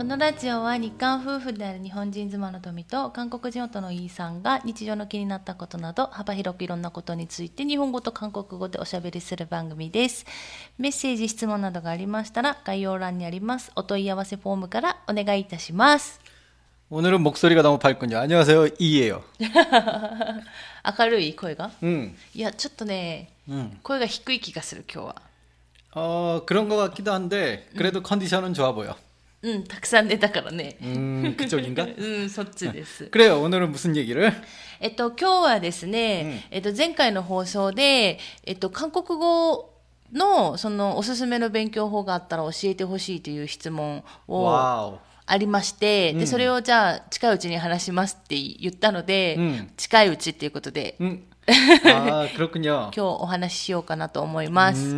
このラジオは日韓夫婦である日本人妻の富と韓国人夫のイーさんが日常の気になったことなど幅広くいろんなことについて日本語と韓国語でおしゃべりする番組です。メッセージ、質問などがありましたら概要欄にありますお問い合わせフォームからお願いいたします。 오늘은 목소리가 너무 밝군요. 안녕하세요. 이예요. 明るい声が 음. いや、ちょっとね、 음. 声が低い気がする今日は。 어, 그런 것 같기도 한데 그래도 컨디션은 좋아 보여. うん、たくさん寝たからね。 음, 그쪽인가? うん、そっちです。 그래요. 오늘은 무슨 얘기를? えっと、今日はですね、えっと、前回の放送で、えっと、韓国語の、その、おすすめの勉強法があったら教えてほしいという質問を 와우. ありまして、で、それをじゃあ、近いうちに話しますって言ったので、うん近いうちっていうことで、 음. 아, 그렇군요. 今日お話ししようかなと思います。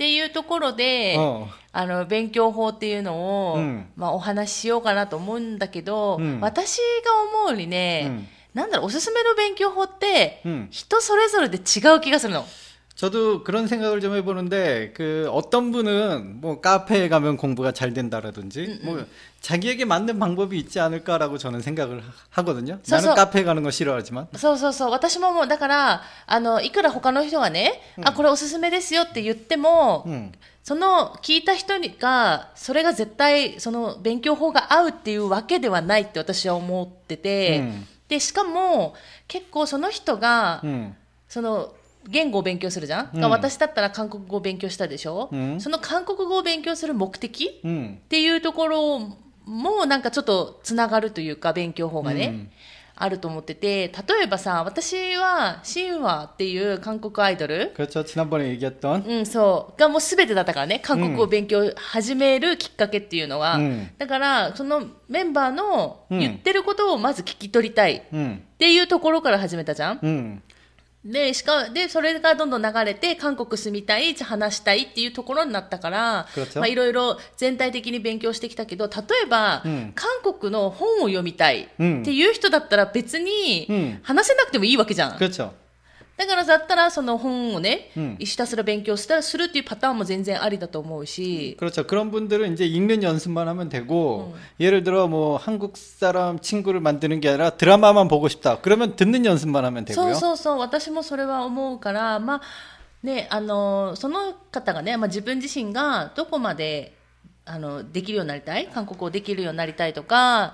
っ 음. ていうところで、 어. あの、勉強法っていうのを、うんまあお話ししようかなと思うんだけど、うん私が思うにね、うんなんだろう、おすすめの勉強法って、うん人それぞれで違う気がするの。 저도 그런 생각을 좀 해보는데 그 어떤 분은 뭐 카페에 가면 공부가 잘 된다라든지 뭐 자기에게 맞는 방법이 있지 않을까라고 저는 생각을 하- 하거든요. 서서- 나는 카페에 가는 거 싫어하지만 そうそうそう。私ももう、だから、あの、いくら他の人がね、あ、これおすすめですよって言っても、 음. その聞いた人にが、それが絶対、その勉強法が合うっていうわけではないって私は思ってて、うんで、しかも、結構その人が、 음. その、 言語を勉強するじゃん、うん、私だったら韓国語を勉強したでしょ、うん、その韓国語を勉強する目的、うん、っていうところもなんかちょっとつながるというか勉強法がね、あると思ってて例えばさ私はシンワっていう韓国アイドル？うんそう。がもう全てだったからね韓国を勉強始めるきっかけっていうのは、だからそのメンバーの言ってることをまず聞き取りたいっていうところから始めたじゃん。で、しか、で、それがどんどん流れて、韓国住みたい、話したいっていうところになったから、まあいろいろ全体的に勉強してきたけど、例えば、うん、韓国の本を読みたいっていう人だったら別に、話せなくてもいいわけじゃん。うんだからだったらその本をね、うんひたすら勉強したするっていうパターンも全然ありだと思うし、 그렇죠. 그런 분들은 이제 읽는 연습만 하면 되고 예를 들어 뭐 한국 사람 친구를 만드는 게 아니라 드라마만 보고 싶다. 그러면 듣는 연습만 하면 そう 되고요. そうそう、私もそれは思うから、まあ、ね、あの、その方がね、まあ自分自身がどこまで、あの、できるようになりたい韓国語できるようになりたいとか、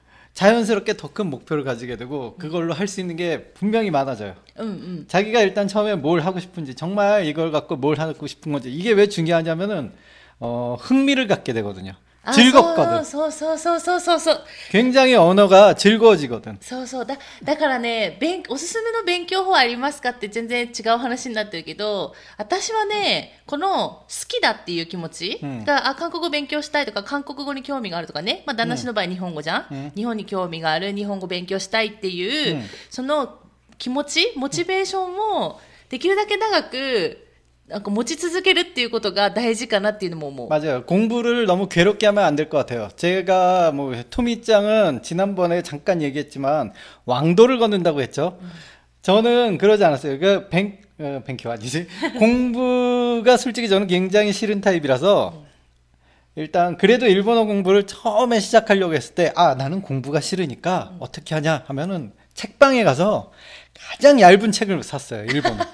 자연스럽게 더 큰 목표를 가지게 되고 그걸로 할 수 있는 게 분명히 많아져요. 음, 음. 자기가 일단 처음에 뭘 하고 싶은지 정말 이걸 갖고 뭘 하고 싶은 건지 이게 왜 중요하냐면은 어, 흥미를 갖게 되거든요. あ 즐겁거든. そうそうそうそうそうそう。 굉장히 언어가 즐거워지거든. そうそう。だ、だからね、勉、おすすめの勉強法ありますかって全然違う話になってるけど、私はね、この好きだっていう気持ちうんが、あ、韓国語勉強したいとか、韓国語に興味があるとかね、まあ、旦那氏の場合日本語じゃん、うん日本に興味がある、日本語勉強したいっていう、うんその気持ち、モチベーションをできるだけ長く、 なんか持ち続けるっていうことが大事かなっていうのも思う。 맞아요. 공부를 너무 괴롭게 하면 안 될 것 같아요. 제가 뭐 토미짱은 지난번에 잠깐 얘기했지만 왕도를 걷는다고 했죠. 저는 그러지 않았어요. 그 뱅, 어, 뱅큐 아니지? 공부가 솔직히 저는 굉장히 싫은 타입이라서 일단 그래도 일본어 공부를 처음에 시작하려고 했을 때 아, 나는 공부가 싫으니까 어떻게 하냐 하면은 책방에 가서 가장 얇은 책을 샀어요. 일본어.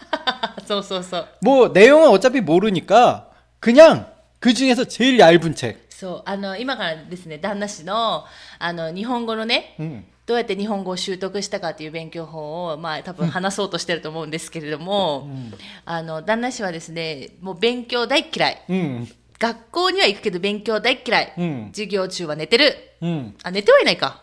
そうそうそう。 뭐 내용은 어차피 모르니까 그냥 그 중에서 제일 얇은 책. そう、あの、今からですね、旦那氏の、あの、日本語のね、 음. どうやって日本語を習得したかっていう勉強法を、まあ、多分話そうとしてると思うんですけれども、あの旦那氏はですねもう勉強大嫌い 음, 学校には行くけど勉強大嫌い、 음, 授業中は寝てる 음. あ寝てはいないか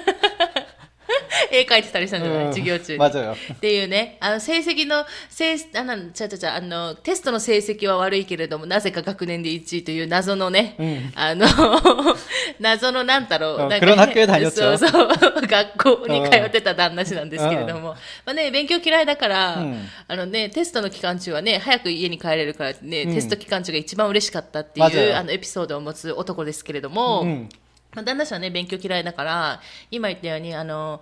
絵描いてたりしたんじゃない、うん、授業中に。っていうね、あの成績の、せいあなんちゃちゃちゃあの、テストの成績は悪いけれども、なぜか学年で1位という謎のね、うん、あの、謎のなんだろう、なんか、ね、そうそう、学校に通ってた旦那氏なんですけれども、まあね、勉強嫌いだから、あのね、テストの期間中はね、早く家に帰れるからね、テスト期間中が一番嬉しかったっていう、あの、エピソードを持つ男ですけれども、旦那氏はね、勉強嫌いだから、今言ったように、あの、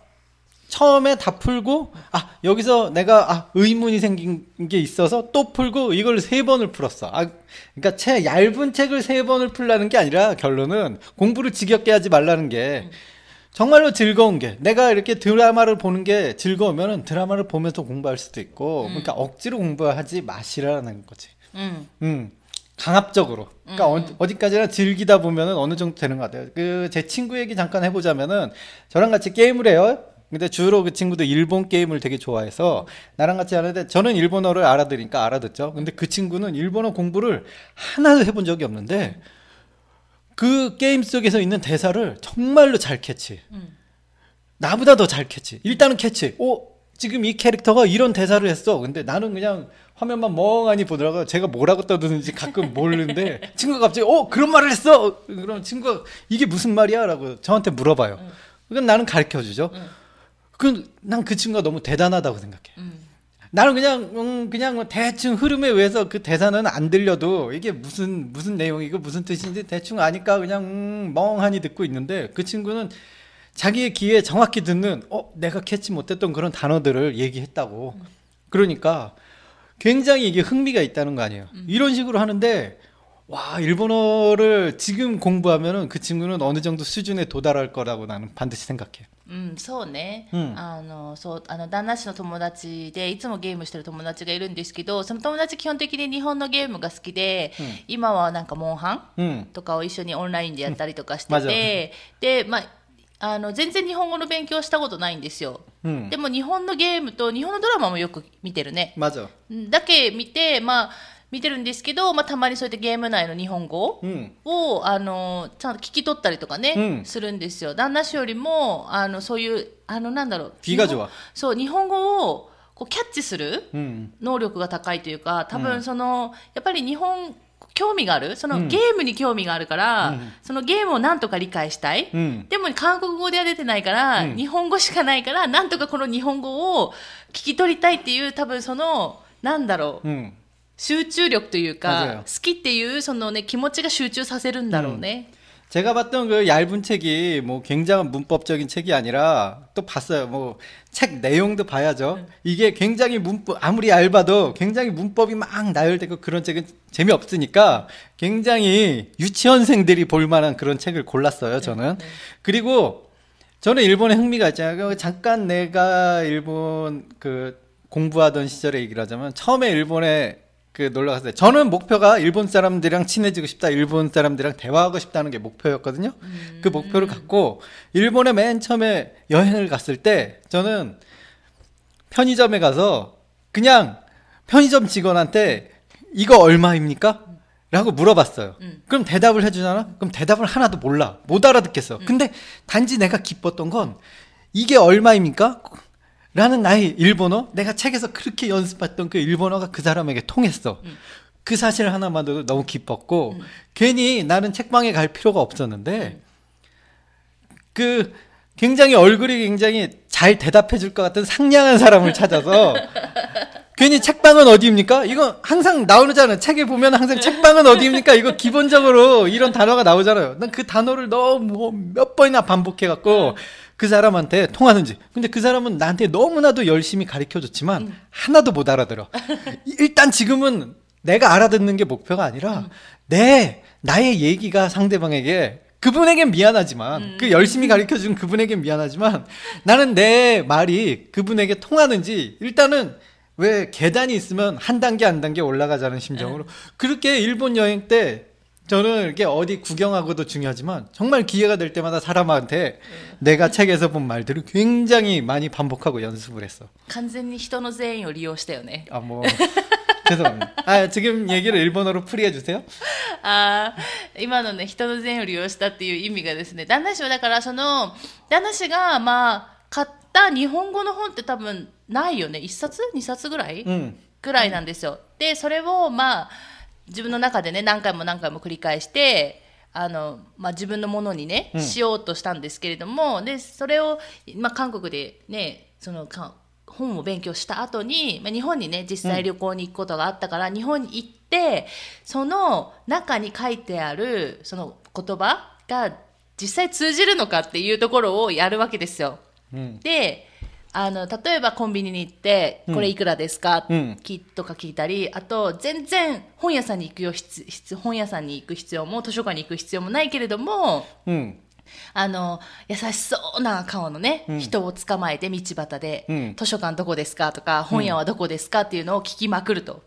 처음에 다 풀고 아 여기서 내가 아 의문이 생긴 게 있어서 또 풀고 이걸 세 번을 풀었어. 아 그러니까 책 얇은 책을 세 번을 풀라는 게 아니라 결론은 공부를 지겹게 하지 말라는 게 정말로 즐거운 게 내가 이렇게 드라마를 보는 게 즐거우면은 드라마를 보면서 공부할 수도 있고 그러니까 억지로 공부하지 마시라는 거지. うん。 음. 강압적으로. 그러니까 어, 어디까지나 즐기다 보면은 어느 정도 되는 것 같아요. 그 제 친구 얘기 잠깐 해보자면은 저랑 같이 게임을 해요. 근데 주로 그 친구도 일본 게임을 되게 좋아해서 나랑 같이 하는데 저는 일본어를 알아들으니까 알아듣죠. 근데 그 친구는 일본어 공부를 하나도 해본 적이 없는데 그 게임 속에서 있는 대사를 정말로 잘 캐치. 음. 나보다 더 잘 캐치. 일단은 캐치. 오, 지금 이 캐릭터가 이런 대사를 했어. 근데 나는 그냥 화면만 멍하니 보더라고요. 제가 뭐라고 떠드는지 가끔 모르는데 친구가 갑자기 어 그런 말을 했어. 그럼 친구가 이게 무슨 말이야 라고 저한테 물어봐요. 그럼 나는 가르쳐 주죠. 그난 그 친구가 너무 대단하다고 생각해. うん。 나는 그냥 음, 그냥 뭐 대충 흐름에 의해서 그 대사는 안 들려도 이게 무슨 무슨 내용이고 무슨 뜻인지 대충 아니까 그냥 음, 멍하니 듣고 있는데 그 친구는 자기의 귀에 정확히 듣는 어 내가 캐치 못했던 그런 단어들을 얘기했다고. 그러니까 굉장히 이게 흥미가 있다는 거 아니에요. 이런 식으로 하는데 와 일본어를 지금 공부하면은 그 친구는 어느 정도 수준에 도달할 거라고 나는 반드시 생각해 うん、そうね、うん、あのそうあの旦那氏の友達でいつもゲームしてる友達がいるんですけどその友達基本的に日本のゲームが好きで、うん、今はなんかモンハンとかを一緒にオンラインでやったりとかしてて、でまああの全然日本語の勉強したことないんですよ、うん、でも日本のゲームと日本のドラマもよく見てるね。だけ見てまあ見てるんですけど、まあ、たまにそうやってゲーム内の日本語を、うん、あのちゃんと聞き取ったりとかね、うん、するんですよ。旦那氏よりもあのそういうあのなんだろうそう日本語をこうキャッチする能力が高いというか多分その、やっぱり日本興味があるそのゲームに興味があるから、うん、そのゲームをなんとか理解したい、うん、でも韓国語では出てないから、うん、日本語しかないからなんとかこの日本語を聞き取りたいっていう多分そのなんだろう、集中力という맞아요 か好きっていうそのね気持ちが集中させるんだろうね、 제가 봤던 그 얇은 책이 뭐 굉장한 문법적인 책이 아니라 또 봤어요. 뭐 책 내용도 봐야죠. 이게 굉장히 문법 아무리 얇아도 굉장히 문법이 막 나열되고 그런 책은 재미없으니까 굉장히 유치원생들이 볼 만한 그런 책을 골랐어요, 저는. 그리고 저는 일본에 흥미가 있잖아요. 그 잠깐 내가 일본 그 공부하던 시절에 얘기를 하자면 처음에 일본에 그 놀러 갔을 때 저는 목표가 일본 사람들이랑 친해지고 싶다. 일본 사람들이랑 대화하고 싶다는 게 목표였거든요. 그 목표를 갖고 일본에 맨 처음에 여행을 갔을 때 저는 편의점에 가서 그냥 편의점 직원한테 이거 얼마입니까? 라고 물어봤어요. 음. 그럼 대답을 해주잖아? 그럼 대답을 하나도 몰라. 못 알아듣겠어. 근데 단지 내가 기뻤던 건 이게 얼마입니까? 라는 나의 일본어? 내가 책에서 그렇게 연습했던 그 일본어가 그 사람에게 통했어. 그 사실 하나만으로도 너무 기뻤고, 괜히 나는 책방에 갈 필요가 없었는데, 그 굉장히 얼굴이 굉장히 잘 대답해 줄 것 같은 상냥한 사람을 찾아서 괜히 책방은 어디입니까? 이거 항상 나오잖아요. 책에 보면 항상 책방은 어디입니까? 이거 기본적으로 이런 단어가 나오잖아요. 난 그 단어를 너무 몇 번이나 반복해갖고 그 사람한테 통하는지. 근데 그 사람은 나한테 너무나도 열심히 가르쳐 줬지만 하나도 못 알아들어. 일단 지금은 내가 알아듣는 게 목표가 아니라 내 나의 얘기가 상대방에게 그분에겐 미안하지만 그 열심히 가르쳐 준 그분에겐 미안하지만 나는 내 말이 그분에게 통하는지 일단은 왜 계단이 있으면 한 단계 한 단계 올라가자는 심정으로 그렇게 일본 여행 때 저는 이렇게 어디 구경하고도 중요하지만 정말 기회가 될 때마다 사람한테 내가 책에서 본 말들을 굉장히 많이 반복하고 연습을 했어. 完全に人の善意を利用したよね。 아 뭐 죄송합니다. 아 지금 얘기를 일본어로 풀이해 주세요. あー今のね、人の善意を利用したっていう意味がですね、旦那氏はだからその、旦那氏がまあ、買った日本語の本って多分ないよね。1冊 ?2 冊ぐらい、 응. ぐらいなんですよ。で、それをまあ、 自分の中でね、何回も何回も繰り返して、あの、まあ自分のものにね、しようとしたんですけれども、で、それを、まあ韓国でね、その、か本を勉強した後に、まあ、日本にね、実際旅行に行くことがあったから、日本に行って、その中に書いてある、その言葉が実際通じるのかっていうところをやるわけですよ。 응. であの例えばコンビニに行ってこれいくらですか、うん、とか聞いたりあと全然本屋さんに行くよ本屋さんに行く必要も図書館に行く必要もないけれども、うん、あの優しそうな顔のね、うん、人を捕まえて道端で、うん、図書館どこですかとか本屋はどこですかっていうのを聞きまくると、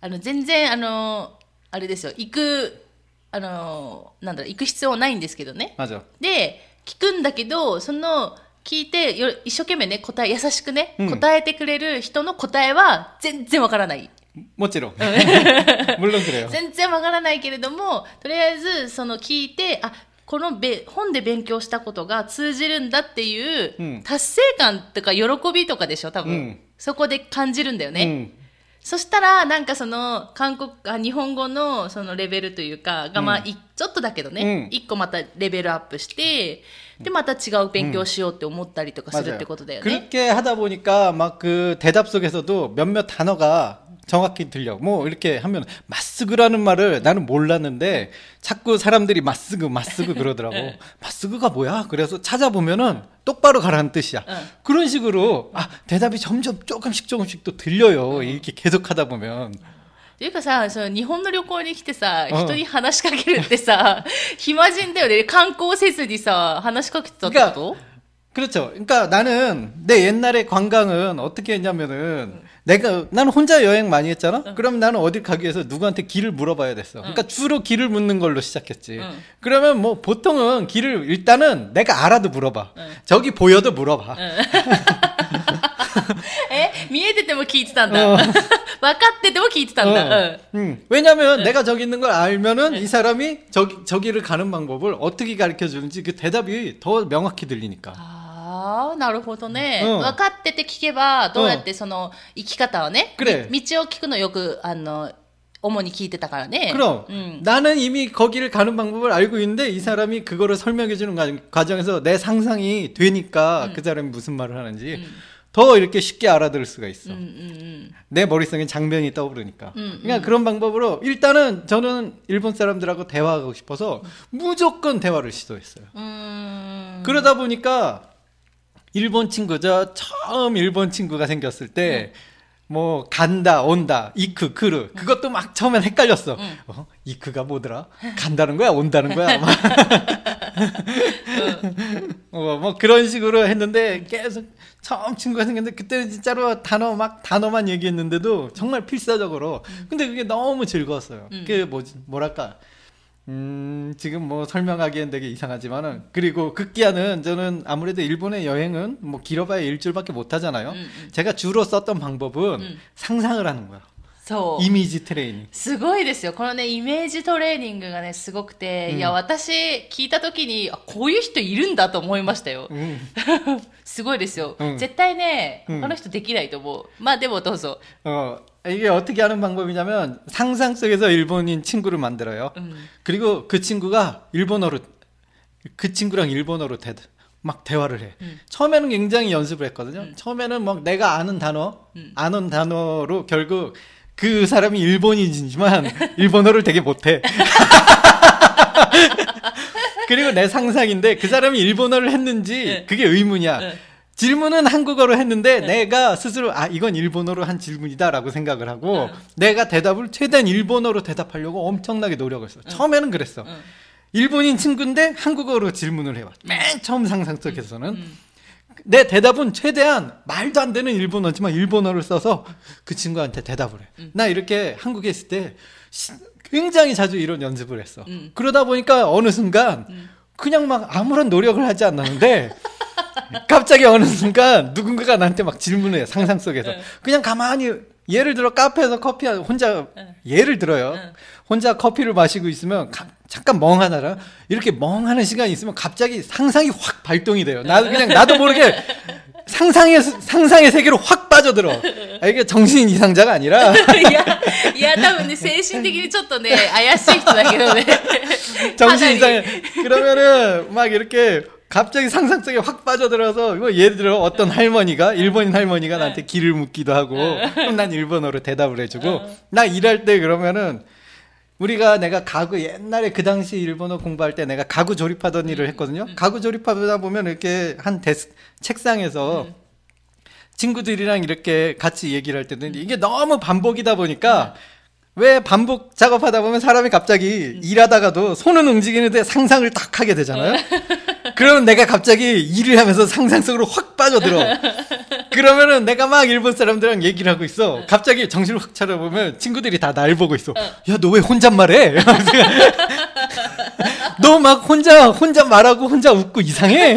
あの全然あのあれですよ。行くあのなんだろう行く必要ないんですけどね。で聞くんだけどその聞いてよ一生懸命ね答え優しくね、うん、答えてくれる人の答えは全然わからない。もちろん。全然わからないけれどもとりあえずその聞いてあこのべ本で勉強したことが通じるんだっていう達成感とか喜びとかでしょ多分、うん、そこで感じるんだよね、うん、そしたらなんかその韓国あ日本語のそのレベルというかがまあ一 ちょっとだけどね、うん一個またレベルアップして、で、また違う勉強しようって思ったりとかするってことだよね。 그렇게 하다 보니까 막 그 대답 속에서도 몇몇 단어가 정확히 들려. 뭐 이렇게 하면 마스그라는 말을 나는 몰랐는데 자꾸 사람들이 마스그 마스그 그러더라고. 마스그가 뭐야? 그래서 찾아보면은 똑바로 가라는 뜻이야. 응. 그런 식으로 아 대답이 점점 조금씩 조금씩 또 들려요. 이렇게 계속 하다 보면. っていうかさ、その日本の旅行に来てさ、うん人に話しかけるってさ、暇人だよね。観光せずにさ、話しかけてたってこと 그렇죠. 그러니까 나는 내 옛날에 관광은 어떻게 했냐면은 내가 나는 혼자 여행 많이 했잖아. 그러면 나는 어딜 가기 위해서 누구한테 길을 물어봐야 됐어. 그러니까 주로 길을 묻는 걸로 시작했지. 응. 그러면 뭐 보통은 길을 일단은 내가 알아도 물어봐. 저기 보여도 물어봐. え見えてても聞いてたんだ。 分かってても聞いてたんだ。 어. 음. 왜냐면 내가 저기 있는 걸 알면은 이 사람이 저기 저기를 가는 방법을 어떻게 가르쳐 주는지 그 대답이 더 명확히 들리니까. ああ、なるほどね、うん分かってて聞けば、どうやってその、生き方をね、 그래 み道を聞くのよく、あの、主に聞いてたからね。 그럼 うん。 나는 이미 거기를 가는 방법을 알고 있는데 이 사람이 그거를 설명해 주는 과- 과정에서 내 상상이 되니까 그 사람이 무슨 말을 하는지 더 이렇게 쉽게 알아들을 수가 있어. 음, 음, 음. 내 머릿속엔 장면이 떠오르니까. 그냥 그런 방법으로 일단은 저는 일본 사람들하고 대화하고 싶어서 무조건 대화를 시도했어요. 그러다 보니까 일본 친구죠. 처음 일본 친구가 생겼을 때 음. 뭐 간다 온다 이크 크르 그것도 막 처음엔 헷갈렸어. 어? 이크가 뭐더라? 간다는 거야 온다는 거야? 막. 어, 뭐 그런 식으로 했는데 계속 처음 친구가 생겼는데 그때는 진짜로 단어 막 단어만 얘기했는데도 정말 필사적으로 근데 그게 너무 즐거웠어요. 그게 뭐지 뭐랄까 음, 지금 뭐 설명하기엔 되게 이상하지만은, 그리고 극기야는 저는 아무래도 일본의 여행은 뭐 길어봐야 일주일밖에 못 하잖아요. 제가 주로 썼던 방법은 상상을 하는 거야. そう。 이미지 트레이닝. すごいですよ。このね、イメージトレーニングがね、すごくて、いや、私、聞いたときに、あ、こういう人いるんだと思いましたよ。 음, すごいですよ。うん絶対ね、うん他の人できないと思う。まあ、でもどうぞ。 어, 이게 어떻게 하는 방법이냐면, 상상 속에서 일본인 친구를 만들어요. うん。 그리고 그 친구가 일본어로, 그 친구랑 일본어로 대, 막 대화를 해. 처음에는 굉장히 연습을 했거든요. 처음에는 막 내가 아는 단어, 아는 단어로 결국 그 사람이 일본인이지만 일본어를 되게 못해. 그리고 내 상상인데 그 사람이 일본어를 했는지 네. 그게 의문이야. 네. 질문은 한국어로 했는데 내가 스스로 아 이건 일본어로 한 질문이다라고 생각을 하고 네. 내가 대답을 최대한 일본어로 대답하려고 엄청나게 노력을 했어. 처음에는 그랬어. 응. 일본인 친구인데 한국어로 질문을 해봐. 맨 처음 상상 속에서는 음. 내 대답은 최대한 말도 안 되는 일본어지만 일본어를 써서 그 친구한테 대답을 해. 음. 나 이렇게 한국에 있을 때 시- 굉장히 자주 이런 연습을 했어. 음. 그러다 보니까 어느 순간 그냥 막 아무런 노력을 하지 않았는데 갑자기 어느 순간 누군가가 나한테 막 질문해 상상 속에서 네. 그냥 가만히 예를 들어 카페에서 커피 한- 혼자 네. 예를 들어요 네. 혼자 커피를 마시고 있으면 가- 잠깐 멍하잖아 이렇게 멍하는 시간이 있으면 갑자기 상상이 확 발동이 돼요 나도 그냥 나도 모르게 상상의 상상의 세계로 확 빠져들어 아, 이게 정신 이상자가 아니라 いや、いや、多分ね、精神的にちょっとね、怪しい人だけどね。 정신 か 이상해 なり 그러면은 막 이렇게 갑자기 상상 속에 확 빠져들어서 뭐 예를 들어 어떤 할머니가 일본인 할머니가 나한테 길을 묻기도 하고 그럼 난 일본어로 대답을 해주고 나 일할 때 그러면은 우리가 내가 가구 옛날에 그 당시 일본어 공부할 때 내가 가구 조립하던 일을 했거든요. 가구 조립하다 보면 이렇게 한 데스 책상에서 친구들이랑 이렇게 같이 얘기를 할 때는 이게 너무 반복이다 보니까 왜 반복 작업하다 보면 사람이 갑자기 일하다가도 손은 움직이는데 상상을 딱 하게 되잖아요. 그러면 내가 갑자기 일을 하면서 상상 속으로 확 빠져들어. 그러면은 내가 막 일본 사람들이랑 얘기를 하고 있어. 갑자기 정신을 확 차려보면 친구들이 다 날 보고 있어. 야, 너 왜 혼잣말해? 너 막 혼자, 혼자 말하고 혼자 웃고 이상해?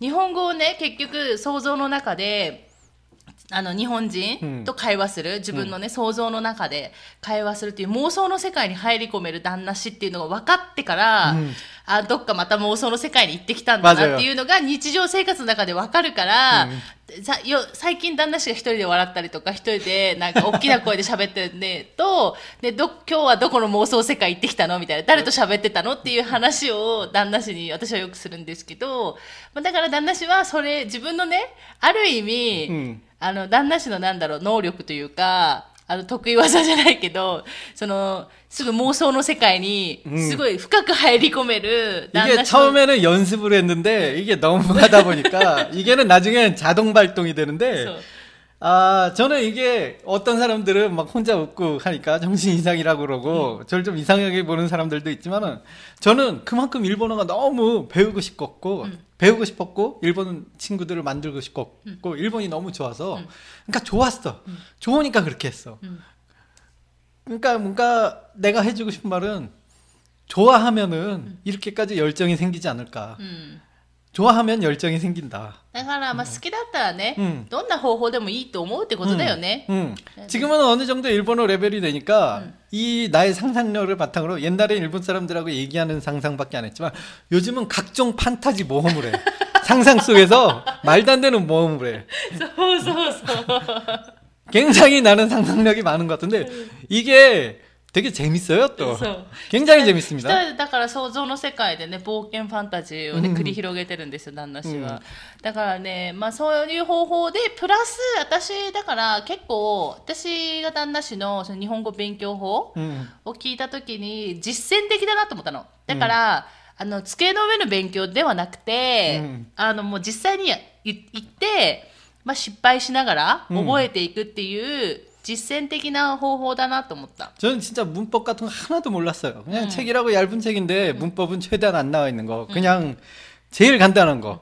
日本語をね結局想像の中であの日本人と会話する、自分のね、想像の中で会話するっていう妄想の世界に入り込める旦那氏っていうのが分かってから、うん。あどっかまた妄想の世界に行ってきたんだなっていうのが日常生活の中で分かるから、さよ最近旦那氏が一人で笑ったりとか一人でなんか大きな声で喋ってるんでとでど今日はどこの妄想世界行ってきたのみたいな誰と喋ってたのっていう話を旦那氏に私はよくするんですけど、まあ、だから旦那氏はそれ自分のねある意味、うん あの旦那氏のなんだろう能力というかあの得意技じゃないけどそのすぐ妄想の世界にすごい深く入り込める旦 이게 那氏の 처음에는 연습을 했는데 이게 너무 하다 보니까 이게는 나중엔 자동 발동이 되는데 そう 아, 저는 이게 어떤 사람들은 막 혼자 웃고 하니까 정신 이상이라고 그러고 저를 좀 이상하게 보는 사람들도 있지만은 저는 그만큼 일본어가 너무 배우고 싶었고 배우고 싶었고 일본 친구들을 만들고 싶었고 일본이 너무 좋아서. 그러니까 좋았어. 좋으니까 그렇게 했어. 그러니까 뭔가 내가 해주고 싶은 말은 좋아하면은 이렇게까지 열정이 생기지 않을까. うん 좋아하면 열정이 생긴다. だから、まあ、好きだったらね、うんどんな方法でもいいと思うってことだよね。 음. 지금은 어느 정도 일본어 레벨이 되니까 이 나의 상상력을 바탕으로 옛날에 일본 사람들하고 얘기하는 상상밖에 안 했지만 요즘은 각종 판타지 모험을 해. 상상 속에서 말도 안 되는 모험을 해. そうそうそう。 굉장히 나는 상상력이 많은 것 같은데 이게 되게 재밌어요 또. そう。 굉장히 一 재밌습니다. 人だから想像の世界でね冒険ファンタジーをね繰り広げてるんですよ旦那氏は、だからねまあそういう方法でプラス私だから結構私が旦那氏のその日本語勉強法 음. を聞いた時に実践的だなと思ったのだから、あの机の上の勉強ではなくて、うんあのもう実際にやい行って、まあ、失敗しながら覚えていくっていう 実践的な方法だなと思った、 저는 진짜 문법 같은 거 하나도 몰랐어요. 그냥 책이라고 얇은 책인데 문법은 최대한 안 나와 있는 거. 그냥 제일 간단한 거.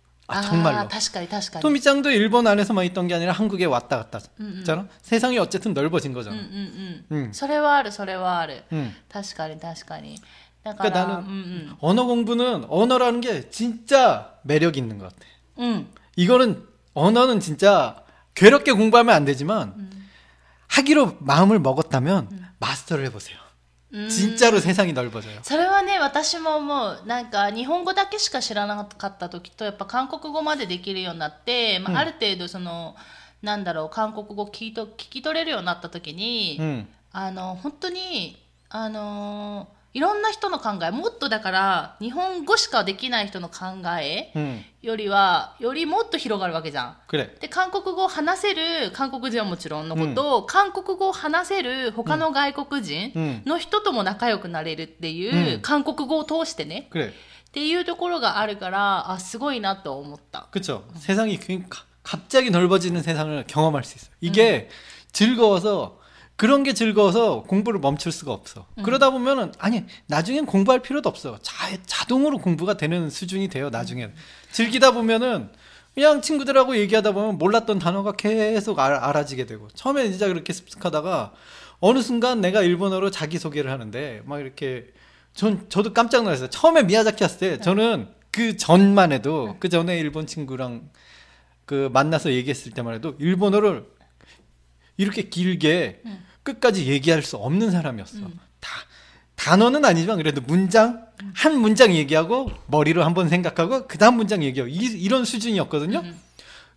아, あ 정말로. ー確かに確かに 토미짱도 일본 안에서만 있던 게 아니라 한국에 왔다 갔다 음, 했잖아. 세상이 어쨌든 넓어진 うんう 거잖아. んうん、うんそれはあるそれはある 음. 確かに確かにだから 그러니까 나는 うん 언어 공부는 언어라는 게 진짜 매력 있는 것 같아. うんうん 이거는 언어는 진짜 괴롭게 공부하면 안 되지만 음. 하기로 마음을 먹었다면 마스터를 해보세요. うん 진짜로 세상이 넓어져요. それはね私も思うなんか日本語だけしか知らなかった時とやっぱ韓国語までできるようになって、まあうんある程度そのなんだろう韓国語聞いと聞き取れるようになった時に、 음. あの本当にあの いろんな人の考えもっとだから日本語しかできない人の考え 음. よりはよりもっと広がるわけじゃん。 그래. で韓国語を話せる韓国人はもちろんのこと、韓国語を話せる他の外国人 음. の人とも仲良くなれるっていう、うん韓国語を通してね 그래. っていうところがあるからあすごいなと思った。 그쵸. 세상이 그- 가- 갑자기 넓어지는 세상을 경험할 수 있어요. 이게 즐거워서 그런 게 즐거워서 공부를 멈출 수가 없어. 그러다 보면은 아니 나중엔 공부할 필요도 없어. 자, 자동으로 공부가 되는 수준이 돼요. 나중엔 즐기다 보면은 그냥 친구들하고 얘기하다 보면 몰랐던 단어가 계속 알, 알아지게 되고 처음에 진짜 그렇게 습득하다가 어느 순간 내가 일본어로 자기 소개를 하는데 막 이렇게 전 저도 깜짝 놀랐어요. 처음에 미야자키 했을 때 저는 그 전만 해도 그 전에 일본 친구랑 그 만나서 얘기했을 때만 해도 일본어를 이렇게 길게 음. 끝까지 얘기할 수 없는 사람이었어. 다 단어는 아니지만 그래도 문장 한 문장 얘기하고 머리로 한 번 생각하고 그 다음 문장 얘기하고 이, 이런 수준이었거든요. 음.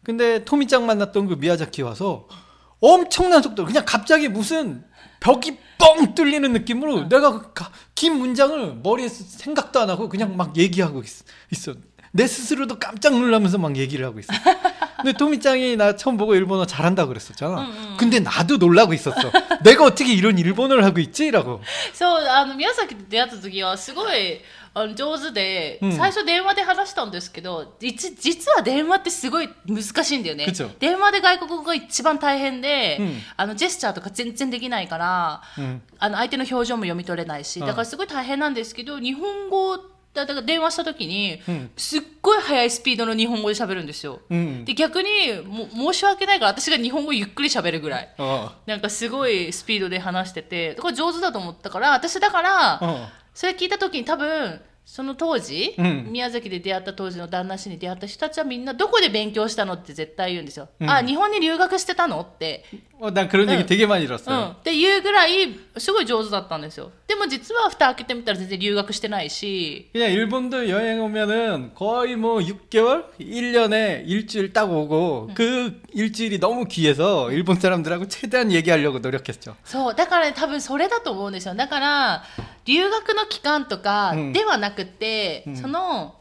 근데 토미짱 만났던 그 미야자키 와서 엄청난 속도로 그냥 갑자기 무슨 벽이 뻥 뚫리는 느낌으로 내가 그 가- 긴 문장을 머리에 생각도 안 하고 그냥 막 얘기하고 있, 있어. 내 스스로도 깜짝 놀라면서 막 얘기를 하고 있어. 근데 토미짱이 나 처음 보고 일본어 잘한다 그랬었잖아. 응, 응. 근데 나도 놀라고 있었어. 내가 어떻게 이런 일본어를 하고 있지라고. そうあの宮崎と出会った時はすごいあの上手で、うん最初電話で話したんですけどいち実は電話ってすごい難しいんだよね 그쵸 電話で外国語が一番大変で、うんあのジェスチャーとか全然できないから、 응. あの相手の表情も読み取れないしうんだからすごい大変なんですけど、日本語だ だから電話した時に、うんすっごい速いスピードの日本語で喋るんですよ。 응. で逆にも申し訳ないから私が日本語ゆっくり喋るぐらい。 어. なんかすごいスピードで話してて、これ上手だと思ったから、私だから、 어. それ聞いた時に多分、その当時、うん宮崎で出会った当時の旦那氏に出会った人たちはみんなどこで勉強したのって絶対言うんですよ。うんあ、日本に留学してたのって。 어, 난 그런 얘기 응. 되게 많이 うん。 들었어요. っていうぐらい、すごい上手だったんですよ。 でも実は蓋開けてみたら全然留学してないし、 그냥 일본도 여행 오면은 거의 뭐 6개월? 1년에 일주일 딱 오고 그 일주일이 너무 귀해서 일본 사람들하고 최대한 얘기하려고 노력했죠. そう、だからね、多分それだと思うんですよ。だから、留学の期間とかうんではなくて、うんその、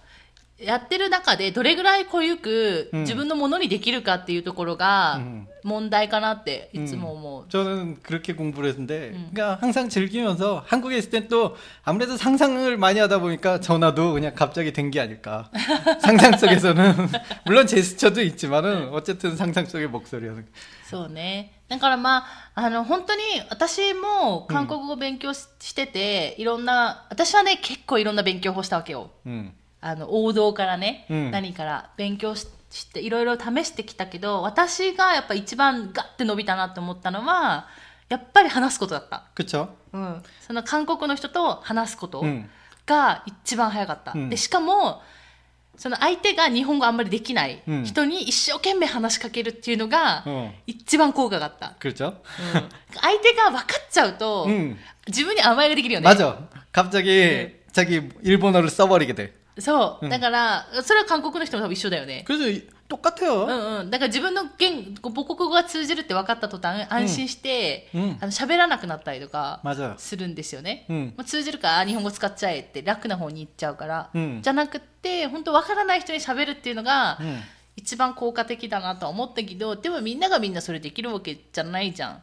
やってる中でどれぐらい濃ゆくうん自分のものにできるかっていうところがうん問題かなっていつも思う。 저는 그렇게 공부를 했는데, 음. 그러니까 항상 즐기면서 한국에 있을 땐 또 아무래도 상상을 많이 하다 보니까 전화도 그냥 갑자기 된 게 아닐까. 상상 속에서는 물론 제스처도 있지만은 어쨌든 상상 속의 목소리였는. そうね。だからまあ、あの、本当に私も韓国語勉強し,、してて、いろんな、私はね、結構いろんな勉強をしたわけよ。 음. あの王道からね、うん何から勉強ししていろいろ試してきたけど私がやっぱ一番ガッて伸びたなって思ったのはやっぱり話すことだった、 그쵸? うん、その韓国の人と話すことうんが一番早かった、うんでしかもその相手が日本語あんまりできないうん人に一生懸命話しかけるっていうのが 어. 一番効果があった、 그렇죠? うん相手が分かっちゃうと、 음. 自分に甘えができるよね 맞아. 갑자기 자기 일본어를 써버리게 돼. そう。だから、それは韓国の人も多分一緒だよね。 그래서 이- 똑같아요. うんうん。だから自分の言語母国語が通じるって分かった途端、安心して、うんあの喋らなくなったりとか 맞아요. するんですよね。うんまあ、通じるからあ日本語使っちゃえって楽な方に行っちゃうから、うんじゃなくって本当分からない人に喋るっていうのが、 음. 一番効果的だなとは思ったけどでもみんながみんなそれできるわけじゃないじゃん。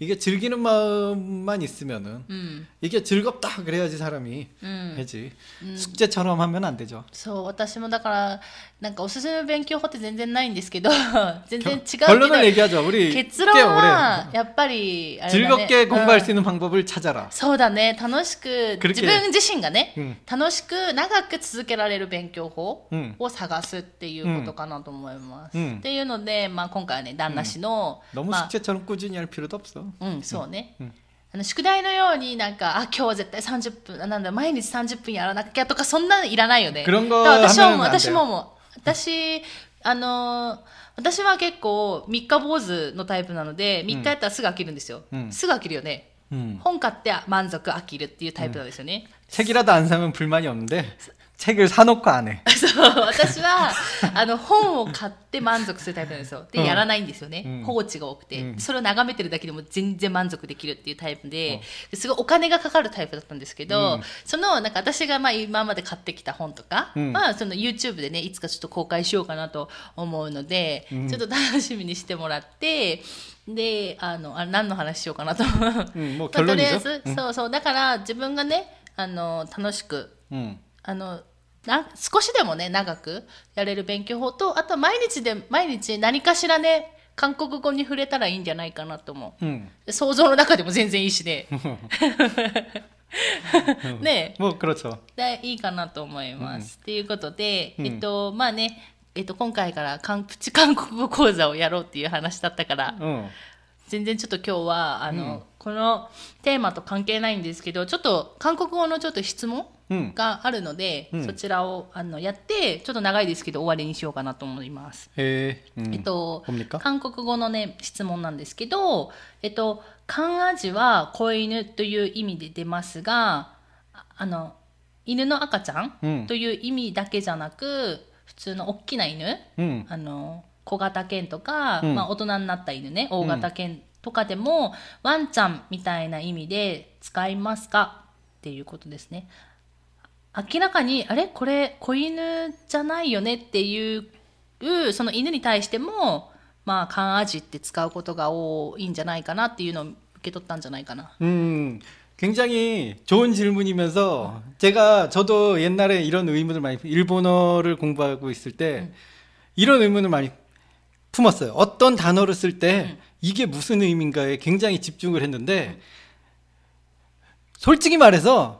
이게 즐기는 마음만 있으면은 うん、 이게 즐겁다 그래야지 사람이 うん、 되지. 숙제처럼 하면 안 되죠. そう私もだからなんかおすすめ勉強法って全然ないんですけど全然違うけど 결론을 얘기하죠. 우리 結論 꽤 は 오래 やっぱりあれだね 즐겁게 うん 공부할 수 있는 방법을 찾아라. そうだね楽しく 그렇게 自分自身がね、うん楽しく長く続けられる勉強法うんを探すっていうことかなと思います。うんっていうので、まあ、今回はね旦那氏の、 너무 まあ 숙제처럼 꾸준히 할 필요도 없어. うん、そうね、うんあの宿題のようになんかあ今日は絶対30分あなんだ毎日30分やらなきゃとかそんなのいらないよね。 그런 거 だから私は思う 하면 안 私も思う私あのー私は結構三日坊主のタイプなので3日やったらすぐ飽きるんですよ、うんすぐ飽きるよね 음. 本買って満足飽きるっていうタイプなんですよね、 책이라도 안 사면 불만이 없는데 책을 사놓고 안 해. そう私はあの本を買って満足するタイプなんですよで、うんやらないんですよね、うん放置が多くて、うんそれを眺めてるだけでも全然満足できるっていうタイプで、すごいお金がかかるタイプだったんですけど、うんそのなんか私がまあ今まで買ってきた本とか、うんまあその YouTube でねいつかちょっと公開しようかなと思うので、うんちょっと楽しみにしてもらってであのあ何の話しようかなと思う。 음, 뭐 まあとりあえ 결론이죠. ず、そうそうだから自分がねあの楽しく 음. あの な少しでもね長くやれる勉強法とあと毎日で毎日何かしらね韓国語に触れたらいいんじゃないかなと思 음. う想像の中でも全然いいしねね 뭐 그렇죠. でいいかなと思います。と、いうことで、うんえっとまあねえっと、今回から韓プチ韓国語講座をやろうっていう話だったから、 어. 全然ちょっと今日はあの、うんこのテーマと関係ないんですけどちょっと韓国語のちょっと質問 음. があるので、うん、そちらをあのやってちょっと長いですけど終わりにしようかなと思います。えっと韓国語のね質問なんですけど、えっと漢アジは子犬という意味で出ますが、あの犬の赤ちゃんという意味だけじゃなく、普通の大きな犬、あの小型犬とか、まあ大人になった犬ね大型犬、とかでもワンちゃんみたいな意味で使いますか？っていうことですね。明らかにあれこれ子犬じゃないよねっていうその犬に対してもまあ漢アジって使うことが多いんじゃないかなっていうのを受け取ったんじゃないかな 음, 굉장히 좋은 질문이면서 제가 저도 옛날에 이런 의문을 많이 일본어를 공부하고 있을 때 이런 의문을 많이 품었어요. 어떤 단어를 쓸 때 이게 무슨 의미인가에 굉장히 집중을 했는데 솔직히 말해서 지- 아,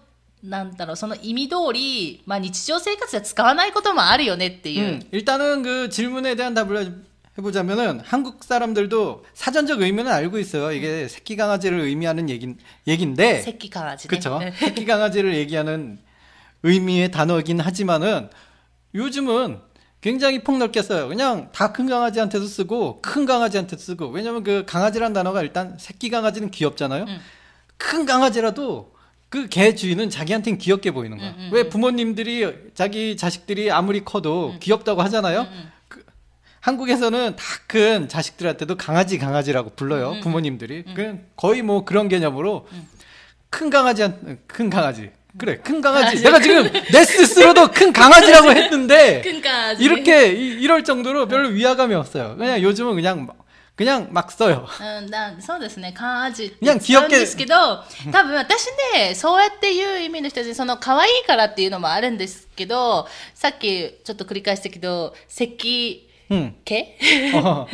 なんだろうその意味通り、まあ、日常生活では使わないこともあるよねっていう、 음, 일단은 그 질문에 대한 답을 해보자면은 한국 사람들도 사전적 의미는 알고 있어요. 이게 새끼 강아지를 의미하는 얘긴 얘긴데, 石器漢アジね 그렇죠? ね 새끼 강아지를 얘기하는 의미의 단어이긴 하지만은 요즘은 굉장히 폭넓게 써요. 그냥 다 큰 강아지한테도 쓰고 큰 강아지한테도 쓰고 왜냐면 그 강아지란 단어가 일단 새끼 강아지는 귀엽잖아요. 음. 큰 강아지라도 그 개 주인은 자기한테는 귀엽게 보이는 거야. 음, 음, 왜 부모님들이 자기 자식들이 아무리 커도 귀엽다고 하잖아요. 음, 그 한국에서는 다 큰 자식들한테도 강아지 강아지라고 불러요. 음, 음, 부모님들이. 그 거의 뭐 그런 개념으로 큰 강아지한 큰 강아지 그래, 큰 강아지. 내가 지금 내 스스로도 큰 강아지라고 했는데 그러니까 이렇게 이, 럴 정도로 별로 위화감이 없어요. 그냥 요즘은 그냥 그냥 막 써요. うん、だそうですね、カンアジっていや使うんですけど、多分私ね、そうやっていう意味の人たち、その可愛いからっていうのもあるんですけど、さっきちょっと繰り返したけど、石 응. 系 어, っ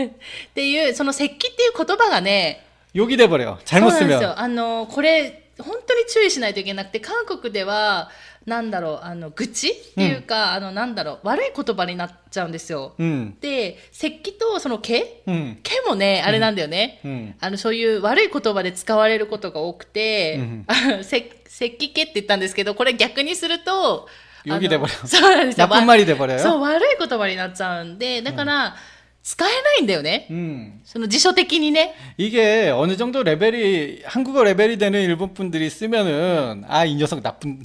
ていう、その石器っていう言葉がね、 욕이 돼 버려. そう 잘못 なんですよ。 쓰면. あの、これ、本当に注意しないといけなくて、韓国では、 なんだろう、あの、愚痴っていうか、あの、なんだろう、悪い言葉になっちゃうんですよ。 응. で、石器とその毛 응. 毛もね、あれなんだよね。うんあの、そういう悪い言葉で使われることが多くて、うんあの石石器毛って言ったんですけど、これ逆にすると、あの욕이 돼버려. そうなんですよ。 나쁜 말이 돼버려요. そう、悪い言葉になっちゃうんで、だから、使えないんだよね。 음. その辞書的にね。 이게 어느 정도 레벨이 한국어 레벨이 되는 일본 분들이 쓰면은 아 이 녀석 나쁜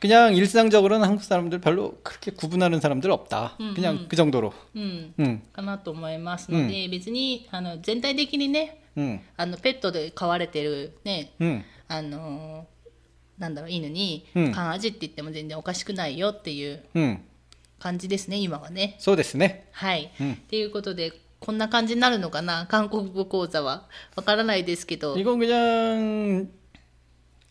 그냥 일상적으로는 한국 사람들 별로 그렇게 구분하는 사람들 없다. 그냥 그 정도로. うん。 음. かなと思いますので、別に、あの、全体的にね、 음. あの、ペットで飼われてるね、 음. あのーなんだろう、犬に、うん漢アジって言っても全然おかしくないよっていう 음. 感じですね、今はね。そうですね.はい。うんっていうことで、こんな感じになるのかな韓国語講座は。わからないですけど。 이건 그냥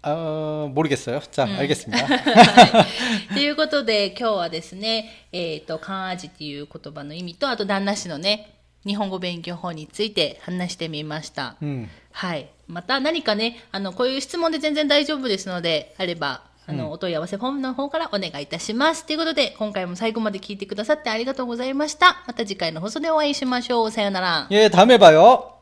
어, 모르겠어요. 자, 알겠습니다. はい。ということで、今日はですね、えっ、と、漢アジっていう言葉の意味と、あと旦那氏のね、日本語勉強法について話してみました。 음. はい。また何かね、あの、こういう質問で全然大丈夫ですので、あれば、あの、お問い合わせフォームの方からお願いいたします。ということで、今回も最後まで聞いてくださってありがとうございました。また次回の放送でお会いしましょう。さようなら。 예, 다음에 봐요.